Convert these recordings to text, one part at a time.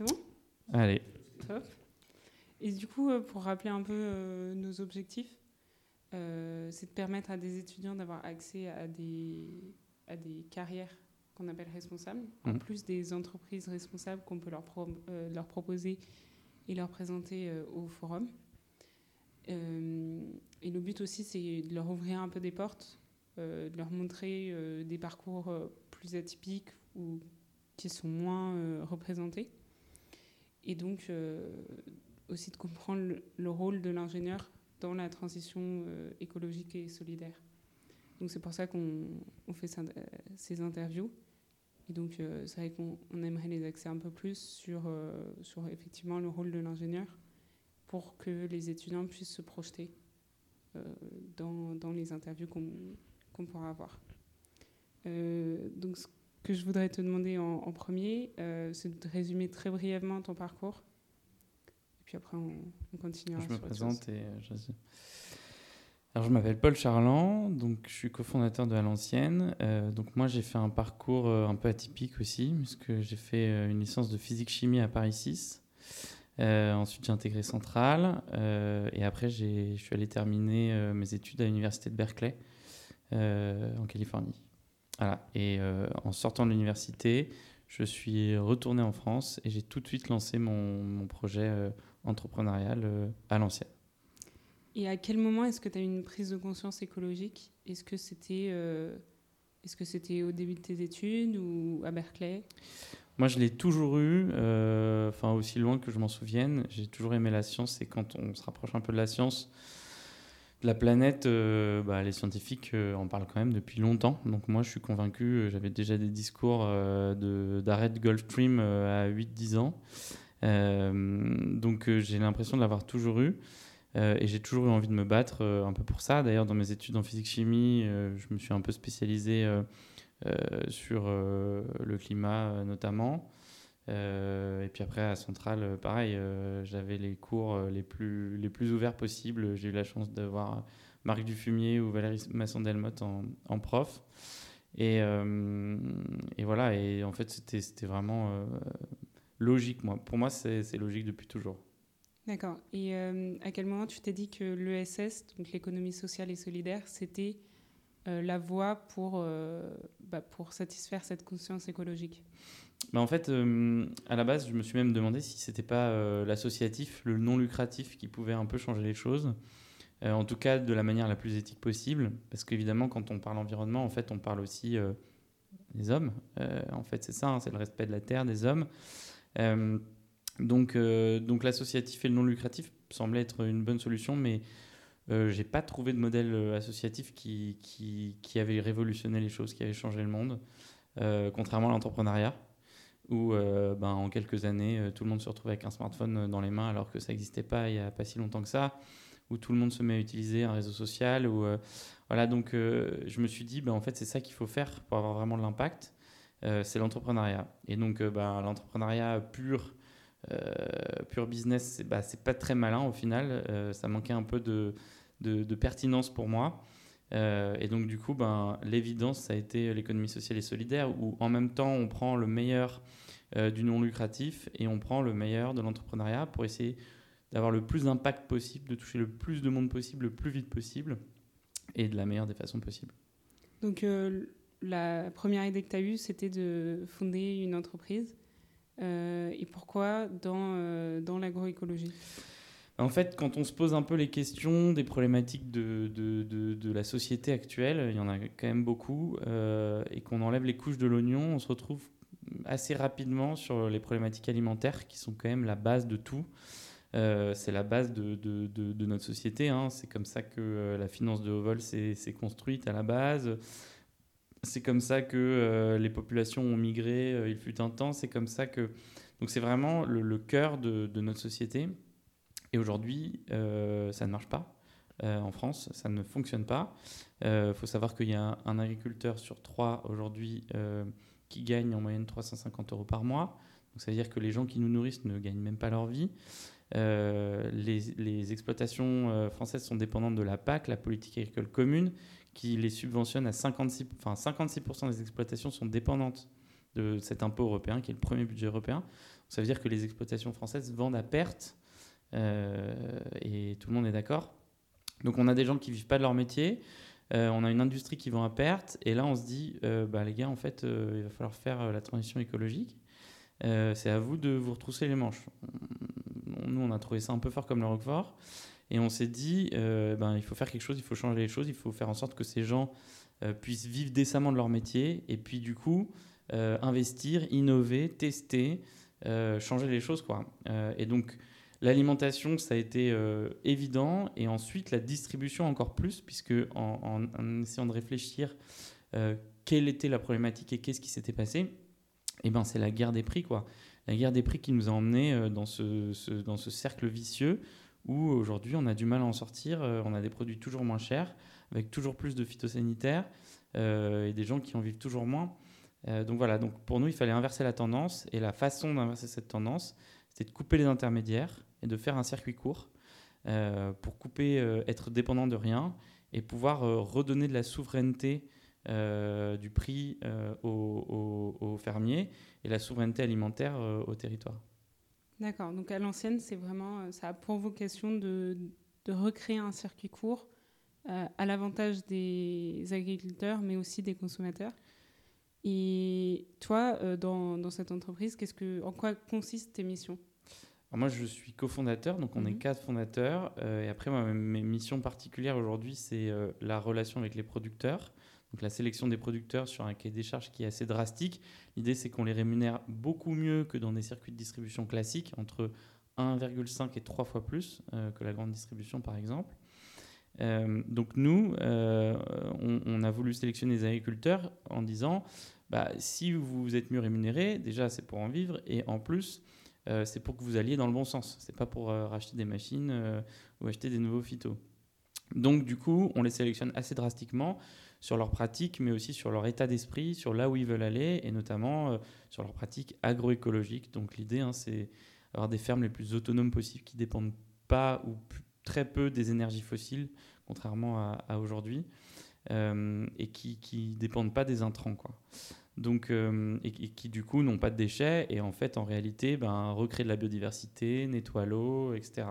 C'est bon Allez. Top. Et du coup, euh, pour rappeler un peu euh, nos objectifs, euh, c'est de permettre à des étudiants d'avoir accès à des, à des carrières qu'on appelle responsables, en Mhm. plus des entreprises responsables qu'on peut leur, pro- euh, leur proposer et leur présenter euh, au forum. Et le but aussi, c'est de leur ouvrir un peu des portes, de leur montrer des parcours plus atypiques ou qui sont moins représentés. Et donc euh, aussi de comprendre le, le rôle de l'ingénieur dans la transition euh, écologique et solidaire. Donc c'est pour ça qu'on on fait euh, ces interviews. Et donc c'est vrai qu'on on aimerait les axer un peu plus sur, sur effectivement le rôle de l'ingénieur pour que les étudiants puissent se projeter dans, dans les interviews qu'on qu'on pourra avoir. Donc que je voudrais te demander en, en premier, euh, c'est de résumer très brièvement ton parcours. Et puis après, on, on continuera Je me sur présente et euh, je... Alors, je m'appelle Paul Charland, donc je suis cofondateur de À l'Ancienne. Euh, donc, moi, j'ai fait un parcours un peu atypique aussi, puisque j'ai fait une licence de physique-chimie à Paris 6. Euh, ensuite, j'ai intégré Centrale. et après, je suis allé terminer mes études à l'université de Berkeley, en Californie. Voilà. Et euh, en sortant de l'université, je suis retourné en France et j'ai tout de suite lancé mon, mon projet euh, entrepreneurial euh, à l'ancienne. Et à quel moment est-ce que tu as eu une prise de conscience écologique? Est-ce que c'était est-ce que c'était au début de tes études ou à Berkeley? Moi, je l'ai toujours eu, enfin aussi loin que je m'en souvienne. J'ai toujours aimé la science et quand on se rapproche un peu de la science, la planète, euh, bah, les scientifiques euh, en parlent quand même depuis longtemps. Donc moi, je suis convaincu. euh, J'avais déjà des discours de- d'arrêt de Gulfstream euh, à 8-10 ans. Donc j'ai l'impression de l'avoir toujours eu. Et j'ai toujours eu envie de me battre un peu pour ça. D'ailleurs, dans mes études en physique-chimie, je me suis un peu spécialisé sur le climat notamment. Euh, et puis après, à Centrale, euh, pareil, euh, j'avais les cours les plus, ouverts possibles. J'ai eu la chance d'avoir Marc Dufumier ou Valérie Masson-Delmotte en, prof. Et, voilà, et en fait, c'était vraiment logique. Pour moi, c'est logique depuis toujours. D'accord. Et à quel moment tu t'es dit que l'ESS, donc l'économie sociale et solidaire, c'était la voie bah, pour satisfaire cette conscience écologique? Bah, en fait, euh, à la base, je me suis même demandé si c'était pas euh, l'associatif, le non lucratif, qui pouvait un peu changer les choses. Euh, en tout cas, de la manière la plus éthique possible. Parce qu'évidemment, quand on parle environnement, en fait, on parle aussi des hommes. En fait, c'est ça, hein, c'est le respect de la terre, des hommes. Donc, donc l'associatif et le non lucratif semblaient être une bonne solution, mais j'ai pas trouvé de modèle associatif qui, qui, avait révolutionné les choses, qui avait changé le monde, contrairement à l'entrepreneuriat où euh, ben, en quelques années, euh, tout le monde se retrouve avec un smartphone euh, dans les mains alors que ça n'existait pas il n'y a pas si longtemps que ça, où tout le monde se met à utiliser un réseau social. Où, voilà, donc je me suis dit, ben, en fait, c'est ça qu'il faut faire pour avoir vraiment de l'impact, c'est l'entrepreneuriat. Et donc, ben, l'entrepreneuriat pur, pur business, c'est c'est pas très malin au final, ça manquait un peu de, de pertinence pour moi. Euh, et donc, du coup, ben, l'évidence, ça a été l'économie sociale et solidaire, où en même temps, on prend le meilleur euh, du non lucratif et on prend le meilleur de l'entrepreneuriat pour essayer d'avoir le plus d'impact possible, de toucher le plus de monde possible, le plus vite possible et de la meilleure des façons possibles. Donc euh, la première idée que tu as eue, c'était de fonder une entreprise. Et pourquoi dans, dans l'agroécologie? En fait, quand on se pose un peu les questions des problématiques de, la société actuelle, il y en a quand même beaucoup, euh, et qu'on enlève les couches de l'oignon, on se retrouve assez rapidement sur les problématiques alimentaires qui sont quand même la base de tout. Euh, c'est la base de, notre société. Hein. C'est comme ça que euh, la finance de haut vol s'est construite à la base. C'est comme ça que les populations ont migré, il fut un temps. C'est comme ça que. Donc, c'est vraiment le, cœur de notre société. Et aujourd'hui, euh, ça ne marche pas. Euh, en France, ça ne fonctionne pas. Il faut savoir qu'il y a un, agriculteur sur trois aujourd'hui euh, qui gagne en moyenne 350 euros par mois. Donc, ça veut dire que les gens qui nous nourrissent ne gagnent même pas leur vie. Euh, les, exploitations euh, françaises sont dépendantes de la PAC, la politique agricole commune, qui les subventionne à 56%. Enfin, 56% des exploitations sont dépendantes de cet impôt européen, qui est le premier budget européen. Ça veut dire que les exploitations françaises vendent à perte et tout le monde est d'accord. Donc on a des gens qui vivent pas de leur métier, on a une industrie qui vend à perte et là on se dit, bah, les gars, en fait, il va falloir faire la transition écologique. c'est à vous de vous retrousser les manches. Nous, on a trouvé ça un peu fort comme le Roquefort. Et on s'est dit, euh, ben, il faut faire quelque chose, il faut changer les choses, il faut faire en sorte que ces gens euh, puissent vivre décemment de leur métier et puis du coup euh, investir, innover, tester, changer les choses. Quoi. et donc l'alimentation, ça a été évident et ensuite la distribution encore plus, puisque en, essayant de réfléchir quelle était la problématique et qu'est-ce qui s'était passé, eh ben, c'est la guerre des prix. Quoi. La guerre des prix qui nous a emmenés dans ce, dans ce cercle vicieux où aujourd'hui on a du mal à en sortir, euh, on a des produits toujours moins chers, avec toujours plus de phytosanitaires euh, et des gens qui en vivent toujours moins. Euh, donc voilà, donc pour nous il fallait inverser la tendance et la façon d'inverser cette tendance, c'était de couper les intermédiaires et de faire un circuit court pour couper, être dépendant de rien et pouvoir redonner de la souveraineté du prix aux, fermiers et la souveraineté alimentaire au territoire. D'accord. Donc à l'ancienne, c'est vraiment, euh, ça a pour vocation de, recréer un circuit court euh, à l'avantage des agriculteurs, mais aussi des consommateurs. Et toi, euh, dans, dans, cette entreprise, qu'est-ce que, en quoi consistent tes missions? Moi, je suis cofondateur, donc on est mhm. quatre fondateurs. et après, moi, mes missions particulières aujourd'hui, c'est la relation avec les producteurs, donc la sélection des producteurs sur un cahier des charges qui est assez drastique. L'idée, c'est qu'on les rémunère beaucoup mieux que dans des circuits de distribution classiques, entre 1,5 et 3 fois plus euh, que la grande distribution, par exemple. Euh, donc nous, euh, on, a voulu sélectionner les agriculteurs en disant, bah, si vous êtes mieux rémunérés, déjà c'est pour en vivre, et en plus, c'est pour que vous alliez dans le bon sens. C'est pas pour racheter des machines ou acheter des nouveaux phytos. Donc du coup, on les sélectionne assez drastiquement sur leurs pratiques, mais aussi sur leur état d'esprit, sur là où ils veulent aller, et notamment euh, sur leurs pratiques agroécologiques. Donc l'idée, hein, c'est avoir des fermes les plus autonomes possibles qui dépendent pas ou très peu des énergies fossiles, contrairement à, aujourd'hui, euh, et qui ne dépendent pas des intrants. Quoi. Donc, euh, et, qui du coup n'ont pas de déchets, et en fait, en réalité, ben, recréer de la biodiversité, nettoyer l'eau, etc.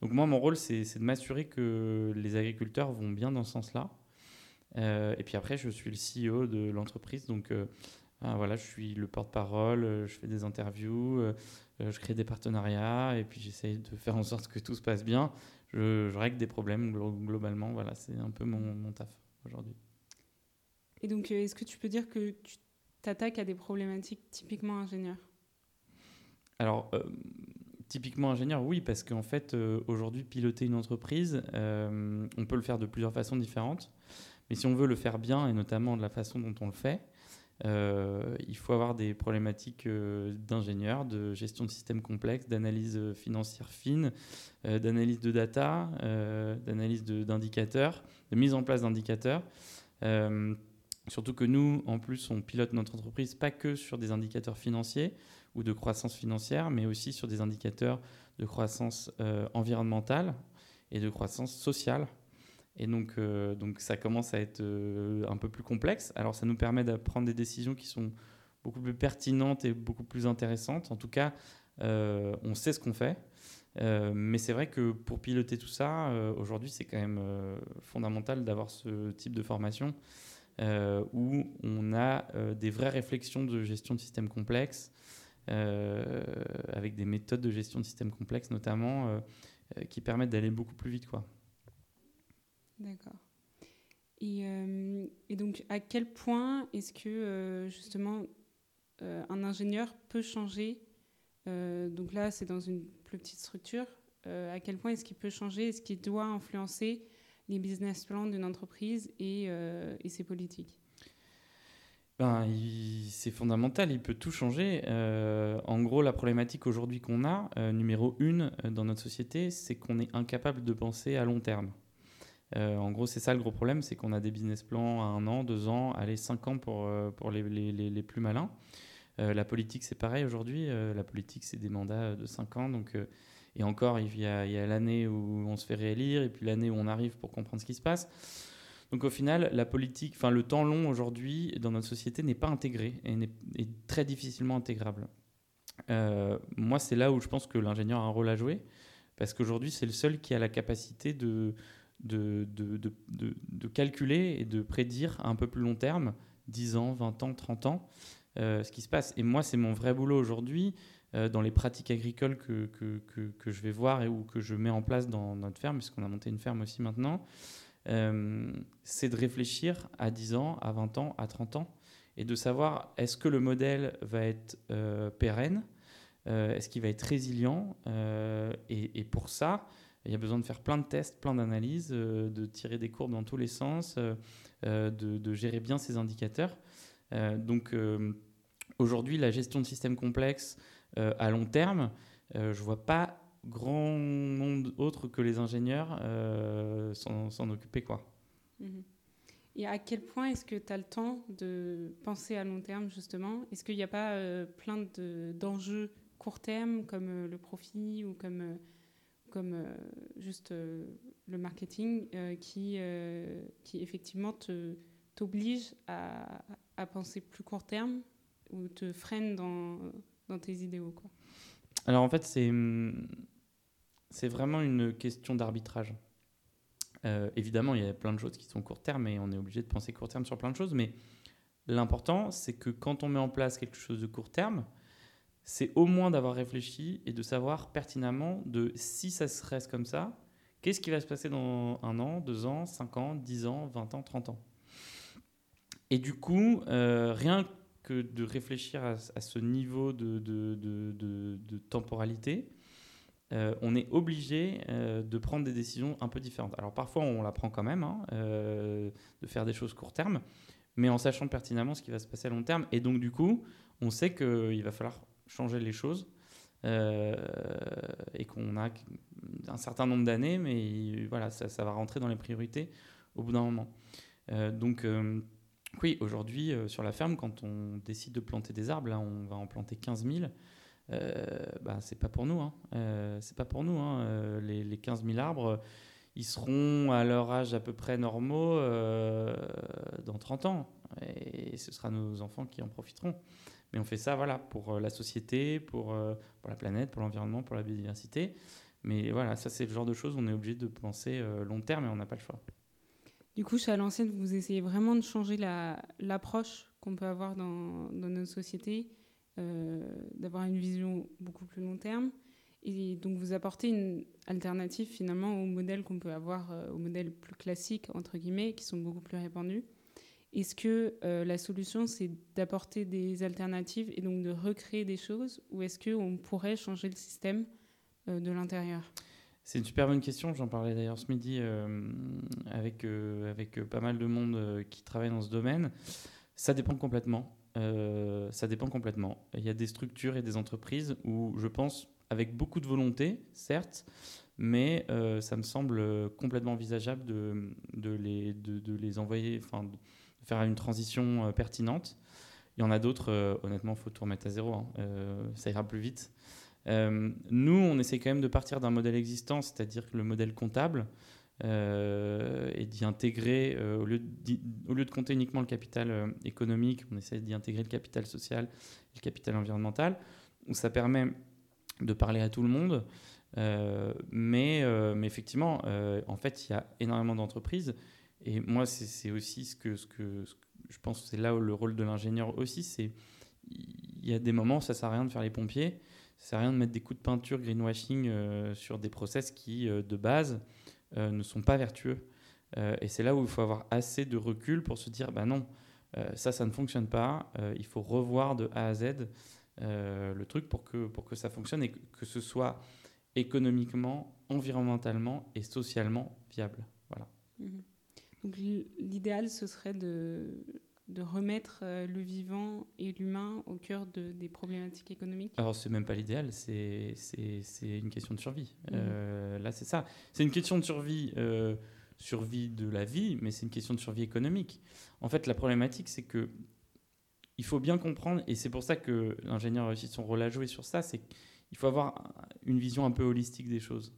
Donc moi, mon rôle, c'est de m'assurer que les agriculteurs vont bien dans ce sens-là, euh, et puis après, je suis le CEO de l'entreprise. Donc euh, ah, voilà, je suis le porte-parole, je fais des interviews, je crée des partenariats et puis j'essaye de faire en sorte que tout se passe bien. Je, règle des problèmes globalement. Voilà, c'est un peu mon, mon taf aujourd'hui. Et donc, est-ce que tu peux dire que tu t'attaques à des problématiques typiquement ingénieurs? Alors, typiquement ingénieur, oui, parce qu'en fait, aujourd'hui, piloter une entreprise, on peut le faire de plusieurs façons différentes. Mais si on veut le faire bien, et notamment de la façon dont on le fait, euh, il faut avoir des problématiques euh, d'ingénieur, de gestion de systèmes complexes, d'analyse financière fine, euh, d'analyse de data, d'analyse d'indicateurs, de, mise en place d'indicateurs. Surtout que nous, en plus, on pilote notre entreprise pas que sur des indicateurs financiers ou de croissance financière, mais aussi sur des indicateurs de croissance environnementale et de croissance sociale. Et donc, euh, donc ça commence à être euh, un peu plus complexe. Alors ça nous permet de prendre des décisions qui sont beaucoup plus pertinentes et beaucoup plus intéressantes. En tout cas, euh, on sait ce qu'on fait. mais c'est vrai que pour piloter tout ça, aujourd'hui, c'est quand même fondamental d'avoir ce type de formation où on a des vraies réflexions de gestion de systèmes complexes, avec des méthodes de gestion de systèmes complexes notamment, qui permettent d'aller beaucoup plus vite. D'accord. Et, euh, donc, à quel point est-ce que euh, justement euh, un ingénieur peut changer Donc là, c'est dans une plus petite structure. à quel point est-ce qu'il peut changer? Est-ce qu'il doit influencer les business plans d'une entreprise et, et, ses politiques ben, c'est fondamental, il peut tout changer. en gros, la problématique aujourd'hui qu'on a, numéro une dans notre société, c'est qu'on est incapable de penser à long terme. Euh, en gros, c'est ça le gros problème, c'est qu'on a des business plans à un an, deux ans, allez, cinq ans pour, euh, pour les, les, les, plus malins. Euh, la politique, c'est pareil aujourd'hui. la politique, c'est des mandats de cinq ans. Donc, et encore, il y a, l'année où on se fait réélire et puis l'année où on arrive pour comprendre ce qui se passe. Donc au final, la politique, enfin le temps long aujourd'hui dans notre société n'est pas intégré et est très difficilement intégrable. moi, c'est là où je pense que l'ingénieur a un rôle à jouer, parce qu'aujourd'hui, c'est le seul qui a la capacité de, de, de, de, de, calculer et de prédire à un peu plus long terme, 10 ans, 20 ans, 30 ans, ce qui se passe. Et moi, c'est mon vrai boulot aujourd'hui. Euh, dans les pratiques agricoles que, que, que, je vais voir et ou que je mets en place dans notre ferme, puisqu'on a monté une ferme aussi maintenant, euh, c'est de réfléchir à 10 ans, à 20 ans, à 30 ans, et de savoir est-ce que le modèle va être euh, pérenne, est-ce qu'il va être résilient, et, pour ça, il y a besoin de faire plein de tests, plein d'analyses, de tirer des courbes dans tous les sens, de, gérer bien ces indicateurs. donc aujourd'hui, la gestion de systèmes complexes, à long terme, euh, je vois pas grand monde autre que les ingénieurs euh, s'en occuper. Quoi. Mhm. Et à quel point est-ce que tu as le temps de penser à long terme, justement? Est-ce qu'il n'y a pas plein d'enjeux court terme, comme le profit ou comme, comme juste le marketing, qui, qui effectivement t'oblige à, à penser plus court terme ou te freine dans, dans tes idéaux quoi. Alors en fait, c'est, c'est vraiment une question d'arbitrage. Euh, évidemment, il y a plein de choses qui sont court terme et on est obligé de penser court terme sur plein de choses, mais l'important, c'est que quand on met en place quelque chose de court terme, c'est au moins d'avoir réfléchi et de savoir pertinemment de si ça se reste comme ça, qu'est-ce qui va se passer dans un an, deux ans, cinq ans, dix ans, vingt ans, trente ans. Et du coup, euh, rien que de réfléchir à, ce niveau de, temporalité, euh, on est obligé euh, de prendre des décisions un peu différentes. Alors parfois on la prend quand même, hein, euh, de faire des choses court terme, mais en sachant pertinemment ce qui va se passer à long terme. Et donc du coup, on sait qu'il va falloir changer les choses et qu'on a un certain nombre d'années, mais voilà, ça, ça, va rentrer dans les priorités au bout d'un moment. donc oui, aujourd'hui, euh, sur la ferme, quand on décide de planter des arbres, là, on va en planter 15 000. Euh, bah, c'est pas pour nous. Hein. Euh, c'est pas pour nous. Hein. Les, les, 15 000 arbres, ils seront à leur âge à peu près normaux dans 30 ans. Et ce sera nos enfants qui en profiteront. Mais on fait ça voilà, pour la société, pour, pour la planète, pour l'environnement, pour la biodiversité. Mais voilà, ça, c'est le genre de choses on est obligé de penser long terme et on n'a pas le choix. Du coup, chez l'ancienne, vous essayez vraiment de changer l'approche qu'on peut avoir dans, dans nos sociétés, euh, d'avoir une vision beaucoup plus long terme. Et donc, vous apportez une alternative finalement au modèle qu'on peut avoir, euh, aux modèles plus classiques, entre guillemets, qui sont beaucoup plus répandus. Est-ce que euh, la solution, c'est d'apporter des alternatives et donc de recréer des choses, ou est-ce qu'on pourrait changer le système de l'intérieur? C'est une super bonne question. J'en parlais d'ailleurs ce midi euh, avec, euh, avec euh, pas mal de monde qui travaille dans ce domaine. Ça dépend complètement. ça dépend complètement. Il y a des structures et des entreprises où je pense, avec beaucoup de volonté, certes, mais ça me semble complètement envisageable de, de, les, de, les envoyer, enfin, de faire une transition pertinente. Il y en a d'autres, honnêtement, il faut tout remettre à zéro. Hein. ça ira plus vite. Euh, nous, on essaie quand même de partir d'un modèle existant, c'est-à-dire le modèle comptable, euh, et d'y intégrer, euh, au, lieu de, compter uniquement le capital économique, on essaie d'y intégrer le capital social et le capital environnemental, où ça permet de parler à tout le monde. mais, effectivement, en fait, il y a énormément d'entreprises. Et moi, c'est aussi ce que, je pense c'est là où le rôle de l'ingénieur aussi, c'est il y a des moments, ça sert à rien de faire les pompiers. Sert à rien de mettre des coups de peinture greenwashing euh, sur des process qui, euh, de base, euh, ne sont pas vertueux. et c'est là où il faut avoir assez de recul pour se dire, bah non, ça, ça ne fonctionne pas. il faut revoir de A à Z le truc pour que, pour que ça fonctionne et que, ce soit économiquement, environnementalement et socialement viable. Voilà. Mmh Donc l'idéal, ce serait de de remettre euh, le vivant et l'humain au cœur de, des problématiques économiques? Alors, c'est même pas l'idéal, c'est une question de survie. Mhm. Euh, là, c'est ça. C'est une question de survie, euh, survie de la vie, mais c'est une question de survie économique. En fait, la problématique, c'est que il faut bien comprendre, et c'est pour ça que l'ingénieur a réussi son rôle à jouer sur ça, c'est qu'il faut avoir une vision un peu holistique des choses.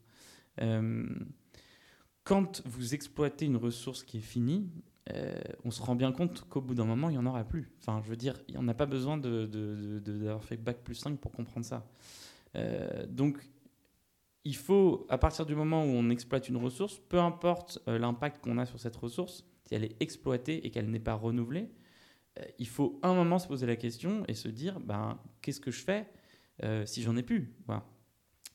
quand vous exploitez une ressource qui est finie, on se rend bien compte qu'au bout d'un moment, il n'y en aura plus. Enfin, je veux dire, on n'a pas besoin d'avoir fait bac plus 5 pour comprendre ça. donc, il faut, à partir du moment où on exploite une ressource, peu importe l'impact qu'on a sur cette ressource, si elle est exploitée et qu'elle n'est pas renouvelée, il faut un moment se poser la question et se dire, ben, qu'est-ce que je fais si j'en ai plus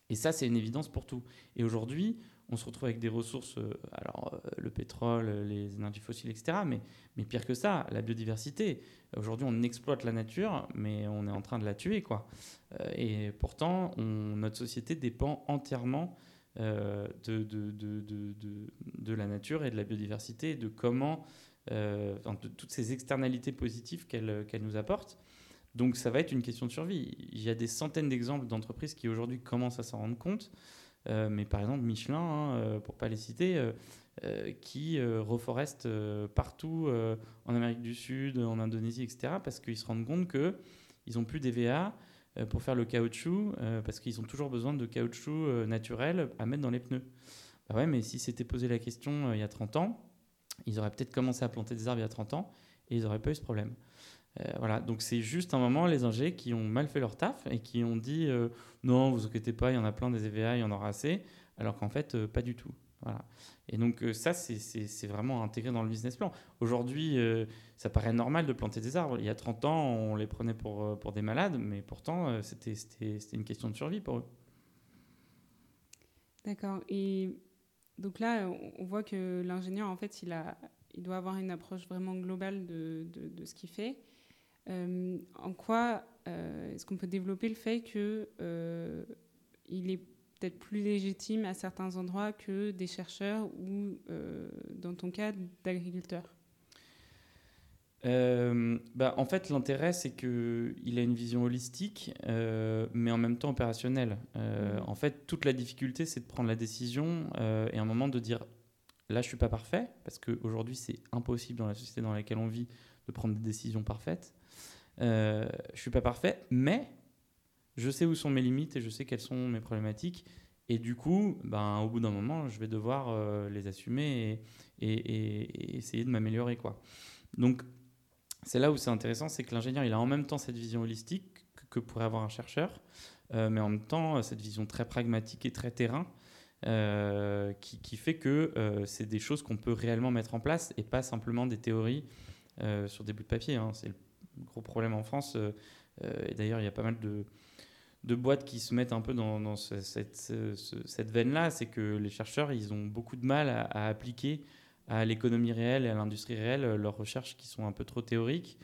Et ça, c'est une évidence pour tout. Et aujourd'hui, on se retrouve avec des ressources, euh, alors euh, le pétrole, les énergies fossiles, etc. Mais, mais pire que ça, la biodiversité. Aujourd'hui, on exploite la nature, mais on est en train de la tuer, quoi. Euh, et pourtant, notre société dépend entièrement de, de, de, de, de, la nature et de la biodiversité, de comment, de toutes ces externalités positives qu'elle qu'elle nous apporte. Donc, ça va être une question de survie. Il y a des centaines d'exemples d'entreprises qui aujourd'hui commencent à s'en rendre compte. Euh, mais par exemple Michelin, hein, euh, pour pas les citer, euh, qui reforestent partout en Amérique du Sud, en Indonésie, etc., parce qu'ils se rendent compte qu'ils n'ont plus d'EVA pour faire le caoutchouc, parce qu'ils ont toujours besoin de caoutchouc naturel à mettre dans les pneus. Bah ouais, mais si c'était posé la question il y a 30 ans, ils auraient peut-être commencé à planter des arbres il y a 30 ans et ils n'auraient pas eu ce problème. Euh, voilà, donc c'est juste un moment, les ingés qui ont mal fait leur taf et qui ont dit euh, non, vous inquiétez pas, il y en a plein des EVA, il y en aura assez, alors qu'en fait, euh, pas du tout. Voilà. Et donc ça, c'est vraiment intégré dans le business plan. Aujourd'hui, ça paraît normal de planter des arbres. Il y a 30 ans, on les prenait pour, pour des malades, mais pourtant, c'était une question de survie pour eux. D'accord. Et donc là, on voit que l'ingénieur, en fait, il, a, il doit avoir une approche vraiment globale de, de ce qu'il fait. Euh, en quoi euh, est-ce qu'on peut développer le fait qu'il euh, est peut-être plus légitime à certains endroits que des chercheurs ou, dans ton cas, d'agriculteurs? Bah, en fait, l'intérêt, c'est qu'il a une vision holistique, mais en même temps opérationnelle. Mmh. En fait, toute la difficulté, c'est de prendre la décision et à un moment de dire là, je suis pas parfait, parce qu'aujourd'hui, c'est impossible dans la société dans laquelle on vit de prendre des décisions parfaites. Euh, je suis pas parfait, mais je sais où sont mes limites et je sais quelles sont mes problématiques. Et du coup, ben, au bout d'un moment, je vais devoir euh, les assumer et, essayer de m'améliorer. quoi. Donc, c'est là où c'est intéressant, c'est que l'ingénieur, il a en même temps cette vision holistique que, pourrait avoir un chercheur, euh, mais en même temps, cette vision très pragmatique et très terrain, qui, qui, fait que c'est des choses qu'on peut réellement mettre en place et pas simplement des théories sur des bouts de papier. Hein. C'est le gros problème en France. Euh, euh, et d'ailleurs, il y a pas mal de, boîtes qui se mettent un peu dans, cette, cette veine-là, c'est que les chercheurs, ils ont beaucoup de mal à, appliquer à l'économie réelle et à l'industrie réelle euh, leurs recherches qui sont un peu trop théoriques.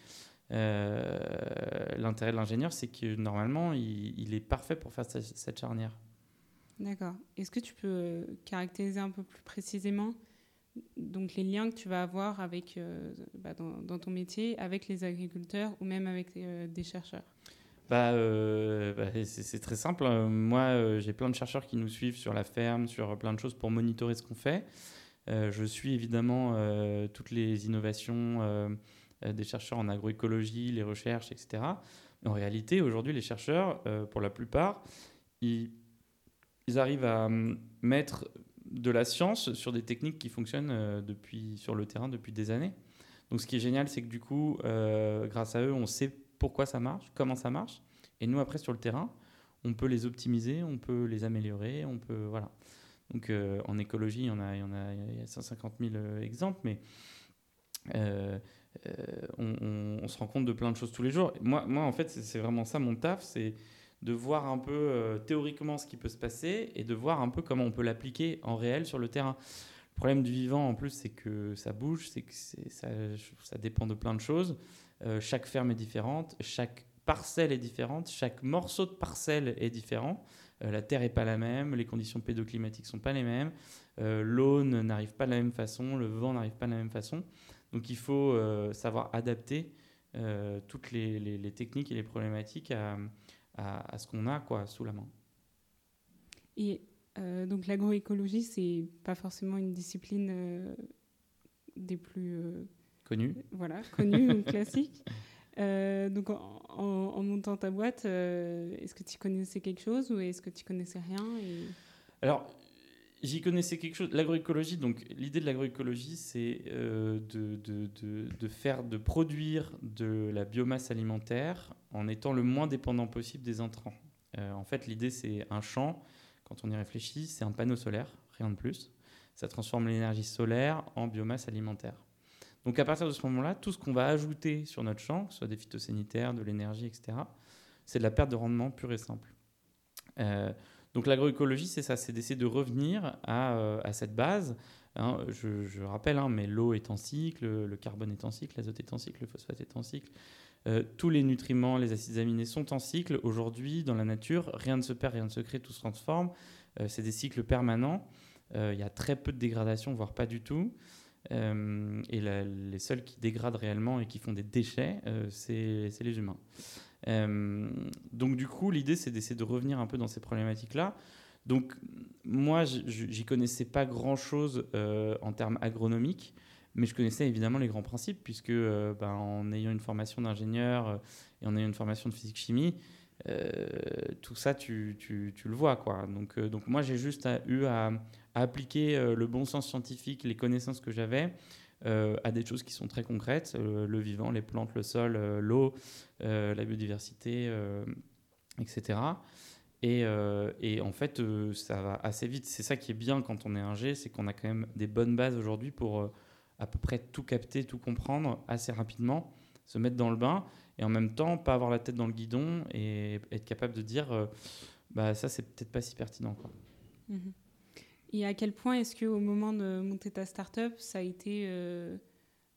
L'intérêt de l'ingénieur, c'est que normalement, il, est parfait pour faire cette charnière. D'accord. Est-ce que tu peux caractériser un peu plus précisément donc les liens que tu vas avoir avec, euh, bah, dans, ton métier avec les agriculteurs ou même avec euh, des chercheurs bah, euh, bah c'est très simple. Moi, j'ai plein de chercheurs qui nous suivent sur la ferme, sur plein de choses pour monitorer ce qu'on fait. je suis évidemment toutes les innovations des chercheurs en agroécologie, les recherches, etc. en réalité, aujourd'hui, les chercheurs, pour la plupart, ils, arrivent à hum, mettre de la science sur des techniques qui fonctionnent euh, depuis, sur le terrain depuis des années. Donc ce qui est génial, c'est que du coup, euh, grâce à eux, on sait pourquoi ça marche, comment ça marche. Et nous, après, sur le terrain, on peut les optimiser, on peut les améliorer, on peut... Voilà. Donc euh, en écologie, il y en a, il y a 150 000 exemples, mais on, on, se rend compte de plein de choses tous les jours. Moi, moi en fait, c'est vraiment ça mon taf, c'est de voir un peu euh, théoriquement ce qui peut se passer et de voir un peu comment on peut l'appliquer en réel sur le terrain. Le problème du vivant, en plus, c'est que ça bouge, c'est que ça, dépend de plein de choses. Euh, chaque ferme est différente, chaque parcelle est différente, chaque morceau de parcelle est différent. Euh, la terre n'est pas la même, les conditions pédoclimatiques sont pas les mêmes, l'eau n'arrive pas de la même façon, le vent n'arrive pas de la même façon. Donc il faut savoir adapter toutes les, les, techniques et les problématiques à, à, ce qu'on a quoi, sous la main. Et euh, donc l'agroécologie, c'est pas forcément une discipline euh, des plus euh, connues. Voilà, connues ou classiques. donc en, montant ta boîte, est-ce que tu connaissais quelque chose ou est-ce que tu connaissais rien Alors, J'y connaissais quelque chose. L'agroécologie, donc l'idée de l'agroécologie, c'est euh, de, faire, de produire de la biomasse alimentaire en étant le moins dépendant possible des intrants. Euh, en fait, l'idée, c'est un champ, quand on y réfléchit, c'est un panneau solaire, rien de plus. Ça transforme l'énergie solaire en biomasse alimentaire. Donc à partir de ce moment-là, tout ce qu'on va ajouter sur notre champ, que ce soit des phytosanitaires, de l'énergie, etc., c'est de la perte de rendement pure et simple. Euh, donc l'agroécologie, c'est ça, c'est d'essayer de revenir à, euh, à cette base. Hein, je, rappelle, hein, mais l'eau est en cycle, le carbone est en cycle, l'azote est en cycle, le phosphate est en cycle. Euh, tous les nutriments, les acides aminés sont en cycle. Aujourd'hui, dans la nature, rien ne se perd, rien ne se crée, tout se transforme. Euh, c'est des cycles permanents. Il y a très peu de dégradation, voire pas du tout. Et les seuls qui dégradent réellement et qui font des déchets, c'est les humains. Euh, donc du coup, l'idée, c'est d'essayer de revenir un peu dans ces problématiques-là. Donc moi, j'y connaissais pas grand-chose en termes agronomiques, mais je connaissais évidemment les grands principes, puisque ben, en ayant une formation d'ingénieur et en ayant une formation de physique-chimie, euh, tout ça, tu, le vois. Quoi. Donc, euh, moi, j'ai juste eu à, appliquer euh, le bon sens scientifique, les connaissances que j'avais, à des choses qui sont très concrètes, le vivant, les plantes, le sol, l'eau, la biodiversité, etc. Et, en fait, ça va assez vite. C'est ça qui est bien quand on est ingé, c'est qu'on a quand même des bonnes bases aujourd'hui pour à peu près tout capter, tout comprendre assez rapidement, se mettre dans le bain et en même temps pas avoir la tête dans le guidon et être capable de dire euh, bah ça c'est peut-être pas si pertinent quoi. Mmh. Et à quel point est-ce que au moment de monter ta start-up ça a été euh,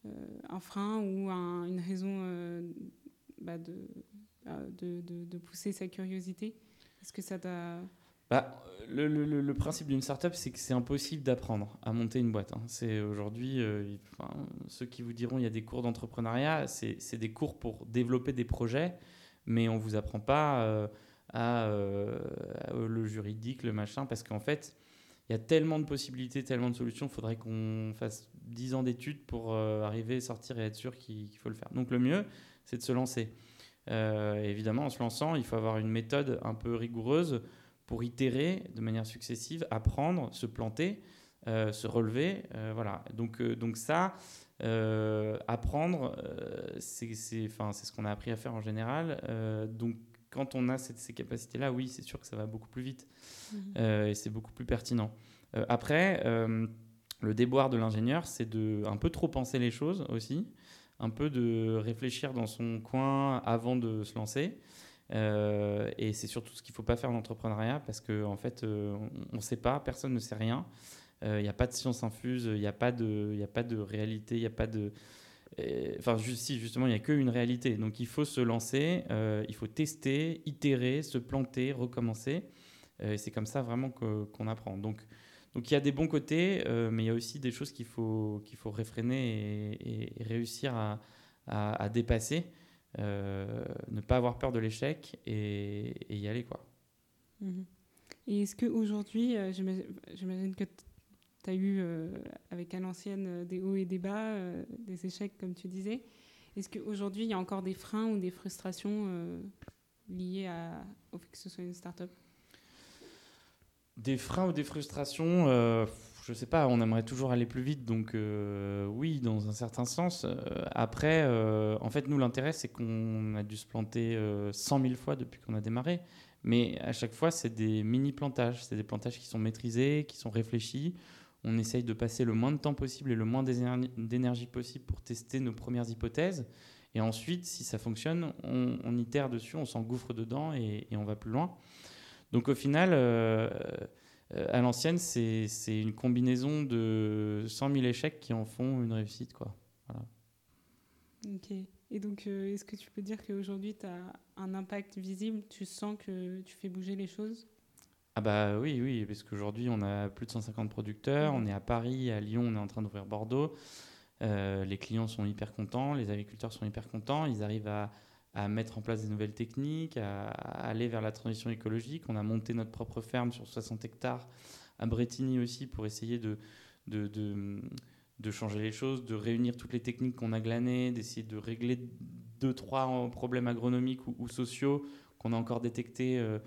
euh, un frein ou un, une raison euh, bah de, pousser sa curiosité? Est-ce que ça t'a bah, le, principe d'une startup, c'est que c'est impossible d'apprendre à monter une boîte. Hein. C'est aujourd'hui, ceux qui vous diront il y a des cours d'entrepreneuriat, c'est des cours pour développer des projets, mais on vous apprend pas à le juridique, le machin, parce qu'en fait, il y a tellement de possibilités, tellement de solutions, il faudrait qu'on fasse 10 ans d'études pour arriver, sortir et être sûr qu'il qu faut le faire. Donc le mieux, c'est de se lancer. évidemment, en se lançant, il faut avoir une méthode un peu rigoureuse pour itérer de manière successive, apprendre, se planter, euh, se relever. Euh, voilà. Donc, euh, donc ça, euh, apprendre, euh, c'est ce qu'on a appris à faire en général. Euh, donc quand on a cette, ces capacités-là, oui, c'est sûr que ça va beaucoup plus vite mmh. et c'est beaucoup plus pertinent. après, le déboire de l'ingénieur, c'est de un peu trop penser les choses aussi, un peu de réfléchir dans son coin avant de se lancer. Euh, et c'est surtout ce qu'il ne faut pas faire en entrepreneuriat parce qu'en en fait, euh, on ne sait pas, personne ne sait rien. Il euh, n'y a pas de science infuse, il n'y a, pas de, a pas de réalité, il n'y a pas de. Enfin, si, justement, il n'y a qu'une réalité. Donc, il faut se lancer, il faut tester, itérer, se planter, recommencer. et c'est comme ça vraiment qu'on apprend. Donc, donc, il y a des bons côtés, mais il y a aussi des choses qu'il faut, qu'il faut réfréner et, réussir à, à, dépasser. Euh, ne pas avoir peur de l'échec et, y aller. Quoi. Mmh. Et est-ce qu'aujourd'hui, euh, j'imagine que tu as eu euh, avec à l'ancienne euh, des hauts et des bas, euh, des échecs comme tu disais, est-ce qu'aujourd'hui il y a encore des freins ou des frustrations liées à, au fait que ce soit une start-up? Des freins ou des frustrations je sais pas, on aimerait toujours aller plus vite, donc oui, dans un certain sens. Après, en fait, nous, l'intérêt, c'est qu'on a dû se planter euh, 100 000 fois depuis qu'on a démarré, mais à chaque fois, c'est des mini-plantages, c'est des plantages qui sont maîtrisés, qui sont réfléchis. On essaye de passer le moins de temps possible et le moins d'énergie possible pour tester nos premières hypothèses. Et ensuite, si ça fonctionne, on, itère dessus, on s'engouffre dedans et, on va plus loin. Donc au final, euh, euh, à l'ancienne, c'est une combinaison de 100 000 échecs qui en font une réussite. Quoi. Ok. Et donc, euh, est-ce que tu peux dire qu'aujourd'hui, tu as un impact visible? Tu sens que tu fais bouger les choses? Ah bah oui, oui, parce qu'aujourd'hui, on a plus de 150 producteurs, on est à Paris, à Lyon, on est en train d'ouvrir Bordeaux. Euh, les clients sont hyper contents, les agriculteurs sont hyper contents, ils arrivent à, à mettre en place des nouvelles techniques, à, aller vers la transition écologique. On a monté notre propre ferme sur 60 hectares à Bretigny aussi pour essayer de, de, de, changer les choses, de réunir toutes les techniques qu'on a glanées, d'essayer de régler deux, trois problèmes agronomiques ou, sociaux qu'on a encore détectés euh,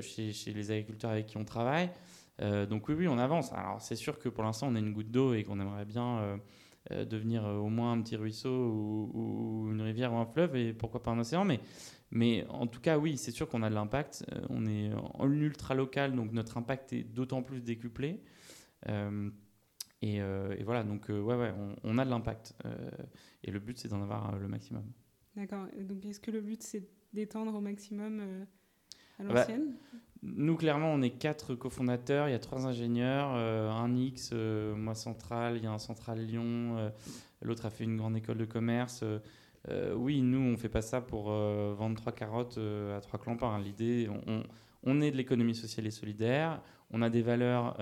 chez, chez, les agriculteurs avec qui on travaille. donc oui, oui, on avance. Alors c'est sûr que pour l'instant, on est une goutte d'eau et qu'on aimerait bien devenir au moins un petit ruisseau ou, une rivière ou un fleuve et pourquoi pas un océan. Mais, en tout cas, oui, c'est sûr qu'on a de l'impact. on est en ultra local, donc notre impact est d'autant plus décuplé. Et, voilà, donc ouais, ouais, on, on a de l'impact. et le but, c'est d'en avoir le maximum. D'accord. Donc est-ce que le but, c'est d'étendre au maximum euh, bah, l'ancienne Nous, clairement, on est quatre cofondateurs. Il y a trois ingénieurs, euh, un X, euh, moi central, il y a un central Lyon, l'autre a fait une grande école de commerce. oui, nous, on fait pas ça pour vendre trois carottes à trois clampins. L'idée, on, on, est de l'économie sociale et solidaire. On a des valeurs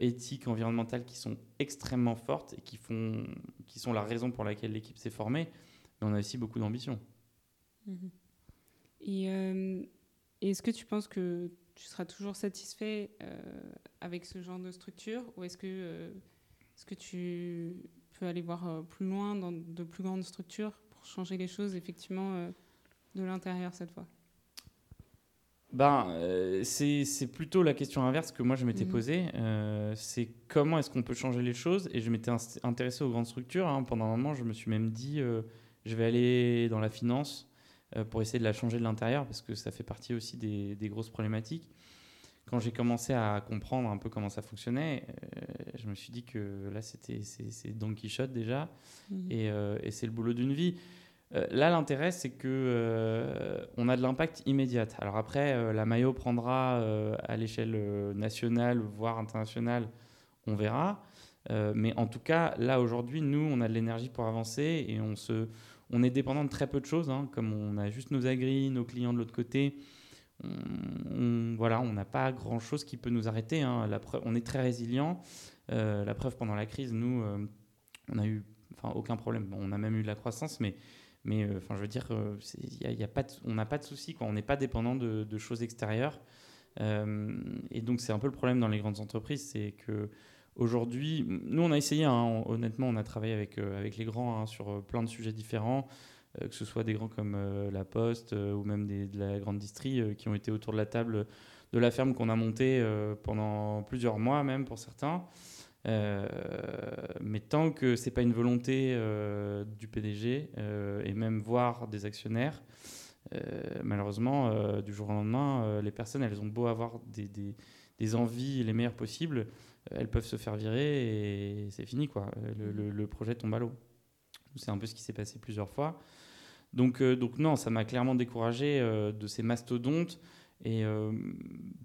éthiques, environnementales qui sont extrêmement fortes et qui, font, qui sont la raison pour laquelle l'équipe s'est formée. Mais on a aussi beaucoup d'ambition. Mhm. Et euh, est-ce que tu penses que tu seras toujours satisfait euh, avec ce genre de structure ou est-ce que, euh, est-ce que tu peux aller voir plus loin dans de plus grandes structures pour changer les choses effectivement de l'intérieur cette fois? Ben, c'est, plutôt la question inverse que moi je m'étais mhm. posée. c'est comment est-ce qu'on peut changer les choses? Et je m'étais intéressé aux grandes structures. Hein. Pendant un moment, je me suis même dit, je vais aller dans la finance euh, pour essayer de la changer de l'intérieur, parce que ça fait partie aussi des, grosses problématiques. Quand j'ai commencé à comprendre un peu comment ça fonctionnait, euh, je me suis dit que là, c'était c'est Don Quichotte déjà, mhm. euh, et, c'est le boulot d'une vie. là, l'intérêt, c'est que on a de l'impact immédiat. Alors après, la Maillot prendra à l'échelle nationale, voire internationale, on verra. mais en tout cas, là aujourd'hui, nous, on a de l'énergie pour avancer et on se, on est dépendant de très peu de choses, hein, comme on a juste nos agris, nos clients de l'autre côté. On, voilà, on n'a pas grand-chose qui peut nous arrêter. Hein. On est très résilient. Euh, la preuve, pendant la crise, nous, euh, on a eu enfin, aucun problème. on a même eu de la croissance, mais, mais euh, je veux dire, y a pas on n'a pas de soucis. On n'est pas dépendant de, de choses extérieures. et donc, c'est un peu le problème dans les grandes entreprises, c'est que Aujourd'hui, nous, on a essayé, hein, honnêtement, on a travaillé avec, euh, avec les grands hein, sur euh, plein de sujets différents, euh, que ce soit des grands comme La Poste ou même de la grande distrie qui ont été autour de la table de la ferme qu'on a montée pendant plusieurs mois, même pour certains. mais tant que c'est pas une volonté du PDG et même voire des actionnaires, malheureusement, du jour au lendemain, les personnes, elles ont beau avoir des, des envies les meilleures possibles, elles peuvent se faire virer et c'est fini, quoi. Le, projet tombe à l'eau. C'est un peu ce qui s'est passé plusieurs fois. Donc, euh, donc non, ça m'a clairement découragé euh, de ces mastodontes. Et euh,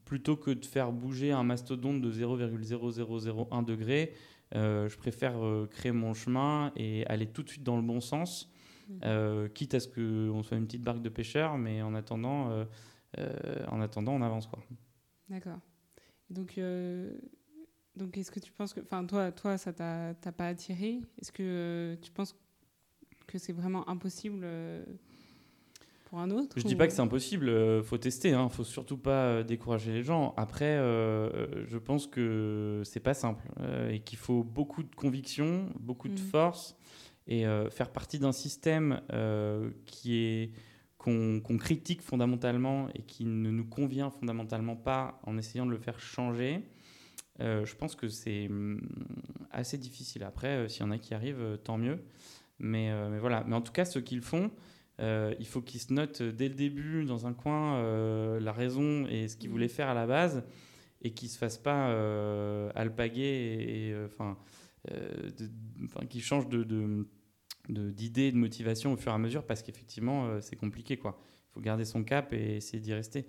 plutôt que de faire bouger un mastodonte de 0,0001 degré, je préfère créer mon chemin et aller tout de suite dans le bon sens, mmh. quitte à ce qu'on soit une petite barque de pêcheurs, mais en attendant, en attendant on avance. quoi. D'accord. Donc, donc, est-ce que tu penses que, enfin, toi, toi, ça t'a pas attiré? Est-ce que euh, tu penses que c'est vraiment impossible euh, pour un autre Je dis pas que c'est impossible. Euh, faut tester. Hein, faut surtout pas décourager les gens. Après, je pense que c'est pas simple et qu'il faut beaucoup de conviction, beaucoup de mmh. force et faire partie d'un système qui est qu'on critique fondamentalement et qui ne nous convient fondamentalement pas en essayant de le faire changer. Euh, je pense que c'est hum, assez difficile. Après, euh, s'il y en a qui arrivent, euh, tant mieux. Mais, voilà. Mais en tout cas, ceux qui le font, il faut qu'ils se notent dès le début, dans un coin, la raison et ce qu'ils voulaient faire à la base, et qu'ils ne se fassent pas alpaguer, et, enfin, qu'ils changent de, de, de, motivation au fur et à mesure, parce qu'effectivement, c'est compliqué. Il faut garder son cap et essayer d'y rester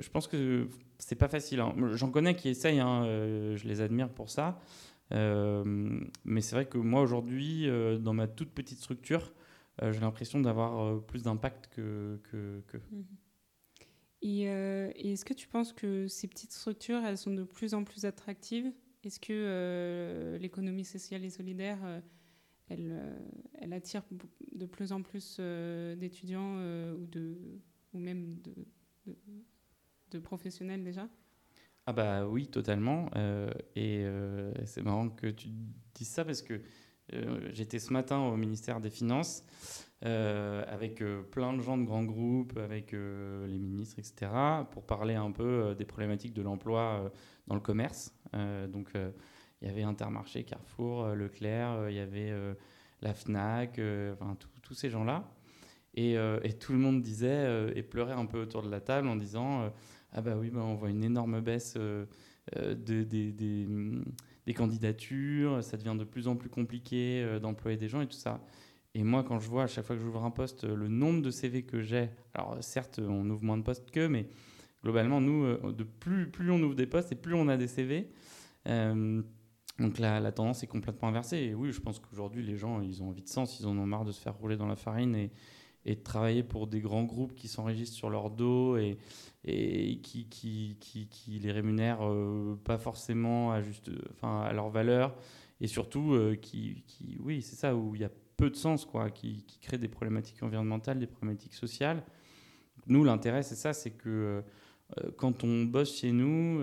je pense que c'est pas facile. Hein. J'en connais qui essayent, hein, euh, je les admire pour ça. Euh, mais c'est vrai que moi, aujourd'hui, euh, dans ma toute petite structure, j'ai l'impression d'avoir plus d'impact que. que. Mhm. Et, est-ce que tu penses que ces petites structures, elles sont de plus en plus attractives? Est-ce que l'économie sociale et solidaire, elle, elle, attire de plus en plus d'étudiants ou, ou même de de professionnels déjà Ah bah oui, totalement. Euh, et euh, c'est marrant que tu dises ça parce que J'étais ce matin au ministère des Finances avec plein de gens de grands groupes, avec les ministres, etc., pour parler un peu des problématiques de l'emploi dans le commerce. donc, il y avait Intermarché, Carrefour, Leclerc, il y avait la FNAC, enfin, tous ces gens-là. Et, et, tout le monde disait et pleurait un peu autour de la table en disant Ah, bah oui, bah, on voit une énorme baisse euh, des, candidatures, ça devient de plus en plus compliqué euh, d'employer des gens et tout ça. Et moi, quand je vois à chaque fois que j'ouvre un poste le nombre de CV que j'ai, alors certes, on ouvre moins de postes qu'eux, mais globalement, nous, euh, de plus, plus on ouvre des postes et plus on a des CV. donc la, la, tendance est complètement inversée. Et oui, je pense qu'aujourd'hui, les gens, ils ont envie de sens, ils en ont marre de se faire rouler dans la farine et, et de travailler pour des grands groupes qui s'enregistrent sur leur dos et, et qui, qui, qui, les rémunèrent euh, pas forcément à, juste, enfin, à leur valeur et surtout euh, qui, oui, c'est ça, où il y a peu de sens, quoi, qui, crée des problématiques environnementales, des problématiques sociales. Nous, l'intérêt, c'est ça, c'est que euh, quand on bosse chez nous,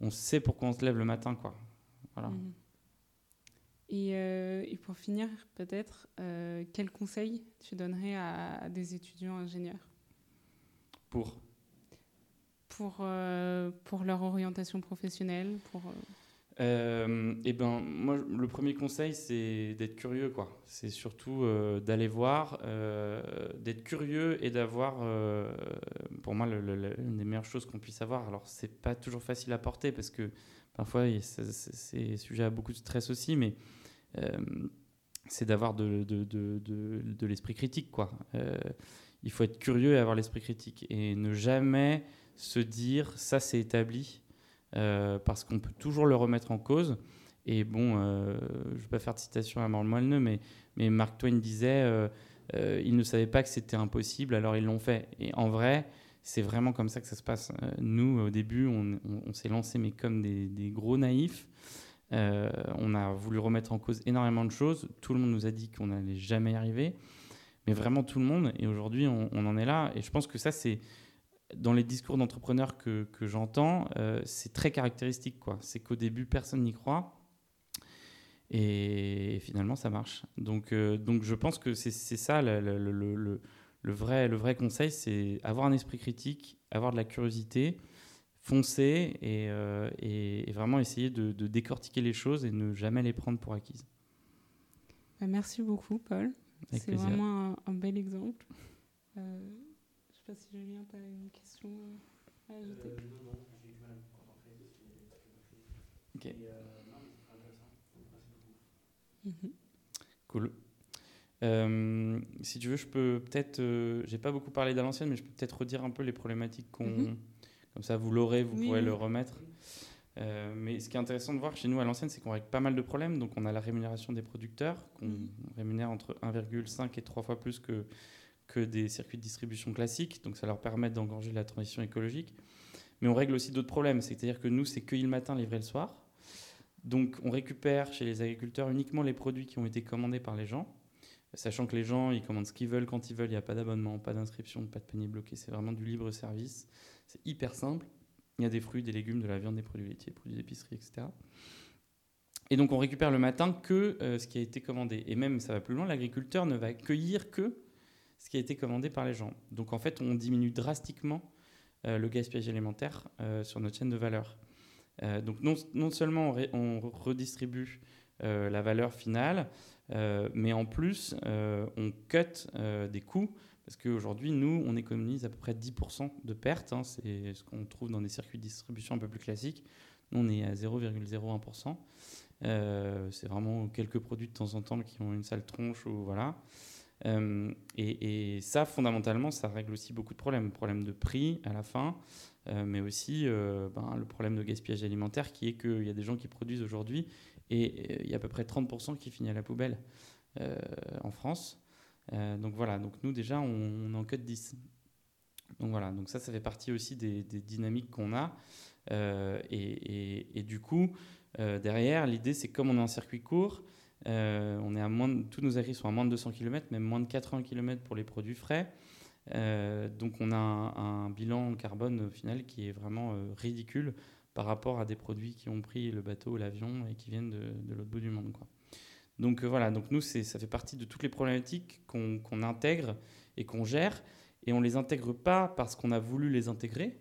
on sait pourquoi on se lève le matin, quoi. Voilà. Mmh. Et, et, pour finir, peut-être, quel conseil tu donnerais à, à des étudiants ingénieurs Pour pour, euh, pour leur orientation professionnelle pour, euh, euh, eh ben, moi, le premier conseil, c'est d'être curieux, quoi. C'est surtout d'aller voir, d'être curieux et d'avoir, pour moi, une des meilleures choses qu'on puisse avoir. Alors, c'est pas toujours facile à porter parce que parfois, c'est sujet à beaucoup de stress aussi, mais c'est d'avoir de, l'esprit critique, quoi. il faut être curieux et avoir l'esprit critique et ne jamais se dire ça c'est établi, euh, parce qu'on peut toujours le remettre en cause. Et bon, euh, je ne vais pas faire de citation à Marl Moineux, mais, mais Mark Twain disait euh, ils ne savaient pas que c'était impossible, alors ils l'ont fait. Et en vrai, c'est vraiment comme ça que ça se passe. nous, au début, on, s'est lancé, mais comme des, gros naïfs. on a voulu remettre en cause énormément de choses. Tout le monde nous a dit qu'on n'allait jamais y arriver, mais vraiment tout le monde. Et aujourd'hui, on, en est là. Et je pense que ça, c'est dans les discours d'entrepreneurs que, j'entends, euh, c'est très caractéristique. C'est qu'au début, personne n'y croit. Et finalement, ça marche. Donc, euh, donc je pense que c'est ça le, vrai, le vrai conseil, c'est avoir un esprit critique, avoir de la curiosité, foncer et, euh, et, vraiment essayer de, de, décortiquer les choses et ne jamais les prendre pour acquises. Bah, merci beaucoup, Paul. C'est vraiment un, un, bel exemple sais pas si Julien, tu as une question à ajouter. Euh, non, non, j'ai du mal à me concentrer Ok. Et, euh, non, mais c'est intéressant. Merci beaucoup. Cool. Euh, si tu veux, je peux peut-être. Euh, j'ai pas beaucoup parlé d'Alancienne, mais je peux peut-être redire un peu les problématiques qu'on. Mm -hmm. Comme ça, vous l'aurez, vous oui, pourrez oui. le remettre. Euh, mais ce qui est intéressant de voir chez nous à l'ancienne, c'est qu'on règle pas mal de problèmes. Donc, on a la rémunération des producteurs, qu'on mm -hmm. rémunère entre 1,5 et 3 fois plus que que des circuits de distribution classiques, donc ça leur permet d'engorger la transition écologique. Mais on règle aussi d'autres problèmes, c'est-à-dire que nous, c'est cueillir le matin, livrer le soir. Donc on récupère chez les agriculteurs uniquement les produits qui ont été commandés par les gens, sachant que les gens, ils commandent ce qu'ils veulent quand ils veulent, il n'y a pas d'abonnement, pas d'inscription, pas de panier bloqué, c'est vraiment du libre service. C'est hyper simple. Il y a des fruits, des légumes, de la viande, des produits laitiers, produits d'épicerie, etc. Et donc on récupère le matin que euh, ce qui a été commandé. Et même, ça va plus loin, l'agriculteur ne va cueillir que ce qui a été commandé par les gens. Donc en fait, on diminue drastiquement euh, le gaspillage alimentaire euh, sur notre chaîne de valeur. Donc non, seulement on, redistribue la valeur finale, euh, mais en plus euh, on cut des coûts parce qu'aujourd'hui, nous, on économise à peu près 10% de pertes. Hein, c'est ce qu'on trouve dans des circuits de distribution un peu plus classiques. Nous, on est à 0,01%. c'est vraiment quelques produits de temps en temps qui ont une sale tronche ou voilà. Euh, et, ça, fondamentalement, ça règle aussi beaucoup de problèmes. Problème de prix à la fin, euh, mais aussi euh, ben, le problème de gaspillage alimentaire qui est qu'il y a des gens qui produisent aujourd'hui et il y a à peu près 30% qui finit à la poubelle en France. donc voilà, donc nous déjà, on, on en cut 10. Donc voilà, donc ça, ça fait partie aussi des, dynamiques qu'on a. Et, du coup, derrière, l'idée, c'est comme on est en circuit court, euh, on est à moins tous nos agris sont à moins de 200 km, même moins de 80 km pour les produits frais. Euh, donc on a un, un, bilan carbone au final qui est vraiment euh, ridicule par rapport à des produits qui ont pris le bateau ou l'avion et qui viennent de, l'autre bout du monde. Donc voilà, donc nous, ça fait partie de toutes les problématiques qu'on intègre et qu'on gère. Et on ne les intègre pas parce qu'on a voulu les intégrer,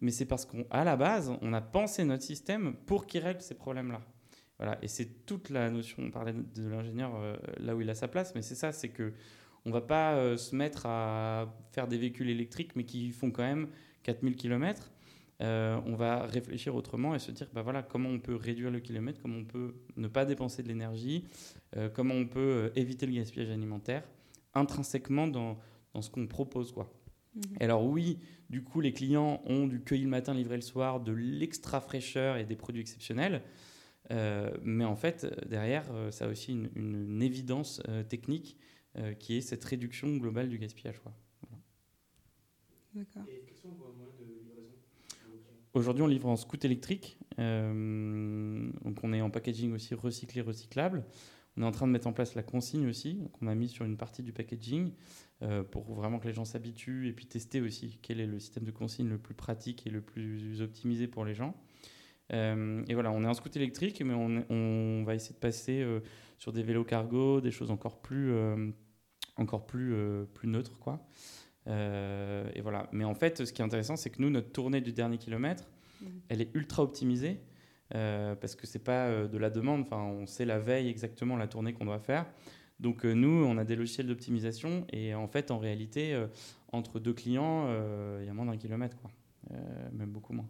mais c'est parce qu'à la base, on a pensé notre système pour qu'il règle ces problèmes-là. Voilà, et c'est toute la notion, on parlait de l'ingénieur euh, là où il a sa place, mais c'est ça, c'est que on va pas euh, se mettre à faire des véhicules électriques, mais qui font quand même 4000 km. Euh, on va réfléchir autrement et se dire bah voilà, comment on peut réduire le kilomètre, comment on peut ne pas dépenser de l'énergie, comment on peut éviter le gaspillage alimentaire, intrinsèquement dans, dans ce qu'on propose. Quoi. Mhm. alors oui, du coup, les clients ont du cueilli le matin, livré le soir, de l'extra fraîcheur et des produits exceptionnels. Euh, mais en fait, derrière, euh, ça a aussi une, évidence euh, technique qui est cette réduction globale du gaspillage. D'accord. Aujourd'hui, on livre en scoot électrique. donc, on est en packaging aussi recyclé, recyclable. On est en train de mettre en place la consigne aussi, qu'on a mis sur une partie du packaging pour vraiment que les gens s'habituent et puis tester aussi quel est le système de consigne le plus pratique et le plus optimisé pour les gens. Euh, et voilà, on est en scooter électrique, mais on, on va essayer de passer euh, sur des vélos cargo, des choses encore plus, euh, encore plus, plus neutres, quoi. Et voilà. Mais en fait, ce qui est intéressant, c'est que nous, notre tournée du dernier kilomètre, mmh. elle est ultra optimisée. parce que c'est pas de la demande, enfin on sait la veille exactement la tournée qu'on doit faire. Donc nous, on a des logiciels d'optimisation et en fait, en réalité, entre deux clients, il y a moins d'un kilomètre, quoi. même beaucoup moins.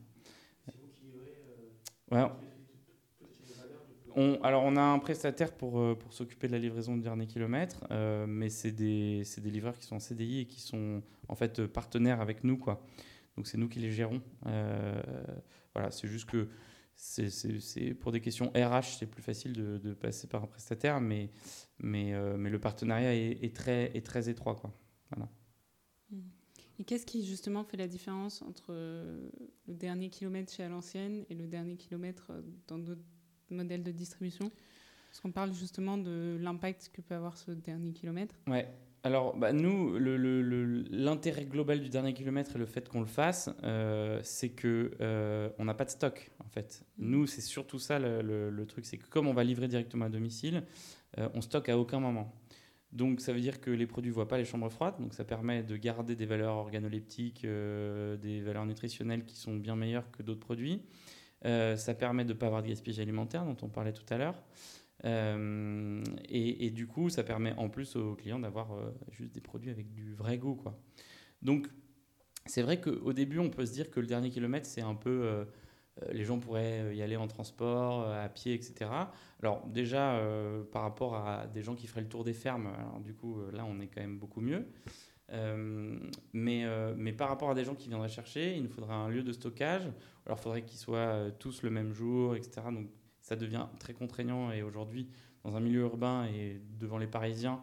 Alors, on a un prestataire pour, euh, pour s'occuper de la livraison du dernier kilomètre, euh, mais c'est des, des, livreurs qui sont en CDI et qui sont en fait partenaires avec nous. Quoi. Donc, c'est nous qui les gérons. Euh, voilà, c'est juste que c'est pour des questions RH, c'est plus facile de, passer par un prestataire, mais, mais, mais le partenariat est, très, est très étroit. Quoi. Voilà. Et qu'est-ce qui justement fait la différence entre euh, le dernier kilomètre chez à l'ancienne et le dernier kilomètre euh, dans d'autres modèles de distribution? Parce qu'on parle justement de l'impact que peut avoir ce dernier kilomètre. Ouais. Alors, bah, nous, l'intérêt global du dernier kilomètre et le fait qu'on le fasse, euh, c'est que on n'a pas de stock, en fait. Mmh. Nous, c'est surtout ça le, truc, c'est que comme on va livrer directement à domicile, on stocke à aucun moment. Donc ça veut dire que les produits ne voient pas les chambres froides, donc ça permet de garder des valeurs organoleptiques, euh, des valeurs nutritionnelles qui sont bien meilleures que d'autres produits. Euh, ça permet de ne pas avoir de gaspillage alimentaire dont on parlait tout à l'heure. Euh, et, du coup, ça permet en plus aux clients d'avoir juste des produits avec du vrai goût. Quoi. Donc c'est vrai qu'au début, on peut se dire que le dernier kilomètre, c'est un peu euh, les gens pourraient euh, y aller en transport, euh, à pied, etc. Alors déjà, par rapport à des gens qui feraient le tour des fermes, alors du coup, là, on est quand même beaucoup mieux. Mais, mais par rapport à des gens qui viendraient chercher, il nous faudrait un lieu de stockage. Alors, il faudrait qu'ils soient tous le même jour, etc. Donc, ça devient très contraignant. Et aujourd'hui, dans un milieu urbain et devant les Parisiens,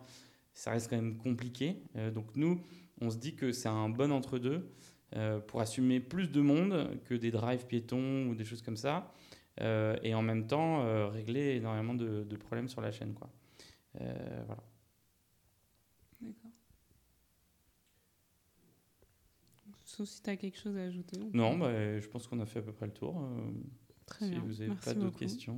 ça reste quand même compliqué. donc, nous, on se dit que c'est un bon entre-deux. Euh, pour assumer plus de monde que des drives piétons ou des choses comme ça, euh, et en même temps euh, régler énormément de, problèmes sur la chaîne. Quoi. voilà. D'accord. Sauf si tu as quelque chose à ajouter. Non, bah, je pense qu'on a fait à peu près le tour. Très si vous n'avez pas d'autres questions.